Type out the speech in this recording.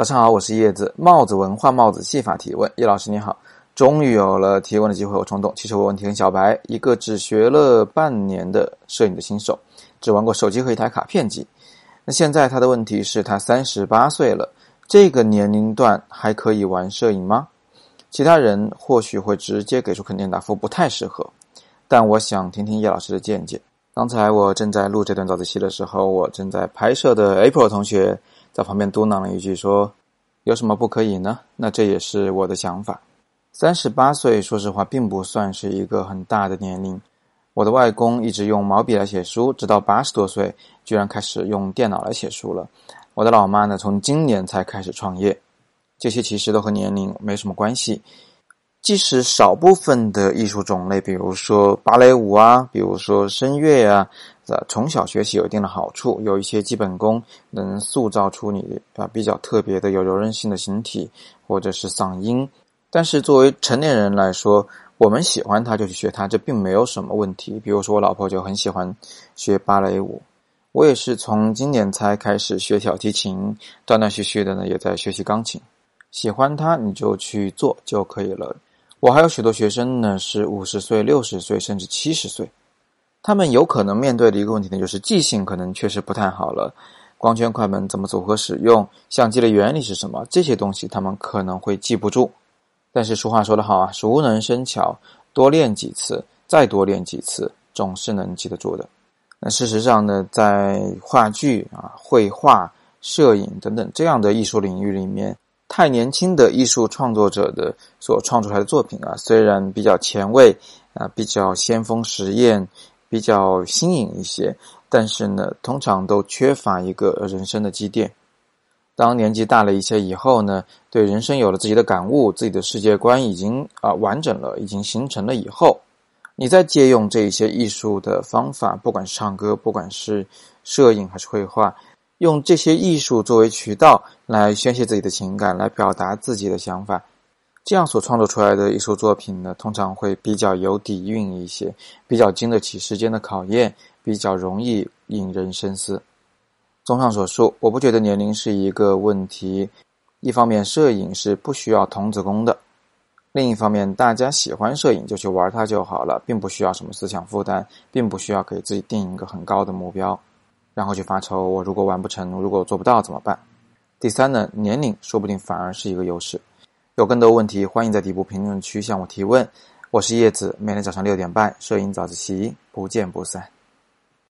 早上好，我是叶子帽子文化帽子戏法提问。叶老师你好，终于有了提问的机会，我冲动。其实我问题很小白，一个只学了半年的摄影的新手，只玩过手机和一台卡片机。那现在他的问题是，他三十八岁了，这个年龄段还可以玩摄影吗？其他人或许会直接给出肯定答复，不太适合。但我想听听叶老师的见解。刚才我正在录这段早自习的时候，我正在拍摄的 April 同学。在旁边嘟囔了一句说：“有什么不可以呢？”那这也是我的想法。三十八岁，说实话，并不算是一个很大的年龄。我的外公一直用毛笔来写书，直到八十多岁，居然开始用电脑来写书了。我的老妈呢，从今年才开始创业。这些其实都和年龄没什么关系。即使少部分的艺术种类，比如说芭蕾舞啊，比如说声乐呀。从小学习有一定的好处，有一些基本功能塑造出你啊比较特别的有柔韧性的形体或者是嗓音。但是作为成年人来说，我们喜欢它就去学它，这并没有什么问题。比如说我老婆就很喜欢学芭蕾舞，我也是从今年才开始学小提琴，断断续续的呢也在学习钢琴。喜欢它你就去做就可以了。我还有许多学生呢是五十岁、六十岁甚至七十岁。他们有可能面对的一个问题呢，就是记性可能确实不太好了。光圈、快门怎么组合使用，相机的原理是什么，这些东西他们可能会记不住。但是俗话说得好啊，“熟能生巧”，多练几次，再多练几次，总是能记得住的。那事实上呢，在话剧啊、绘画、摄影等等这样的艺术领域里面，太年轻的艺术创作者的所创作出来的作品啊，虽然比较前卫啊，比较先锋实验。比较新颖一些，但是呢，通常都缺乏一个人生的积淀。当年纪大了一些以后呢，对人生有了自己的感悟，自己的世界观已经啊完整了，已经形成了以后，你再借用这一些艺术的方法，不管是唱歌，不管是摄影还是绘画，用这些艺术作为渠道来宣泄自己的情感，来表达自己的想法。这样所创作出来的艺术作品呢，通常会比较有底蕴一些，比较经得起时间的考验，比较容易引人深思。综上所述，我不觉得年龄是一个问题。一方面，摄影是不需要童子功的；另一方面，大家喜欢摄影就去玩它就好了，并不需要什么思想负担，并不需要给自己定一个很高的目标，然后去发愁我如果完不成，如果做不到怎么办？第三呢，年龄说不定反而是一个优势。有更多问题，欢迎在底部评论区向我提问。我是叶子，每天早上六点半，摄影早自习，不见不散。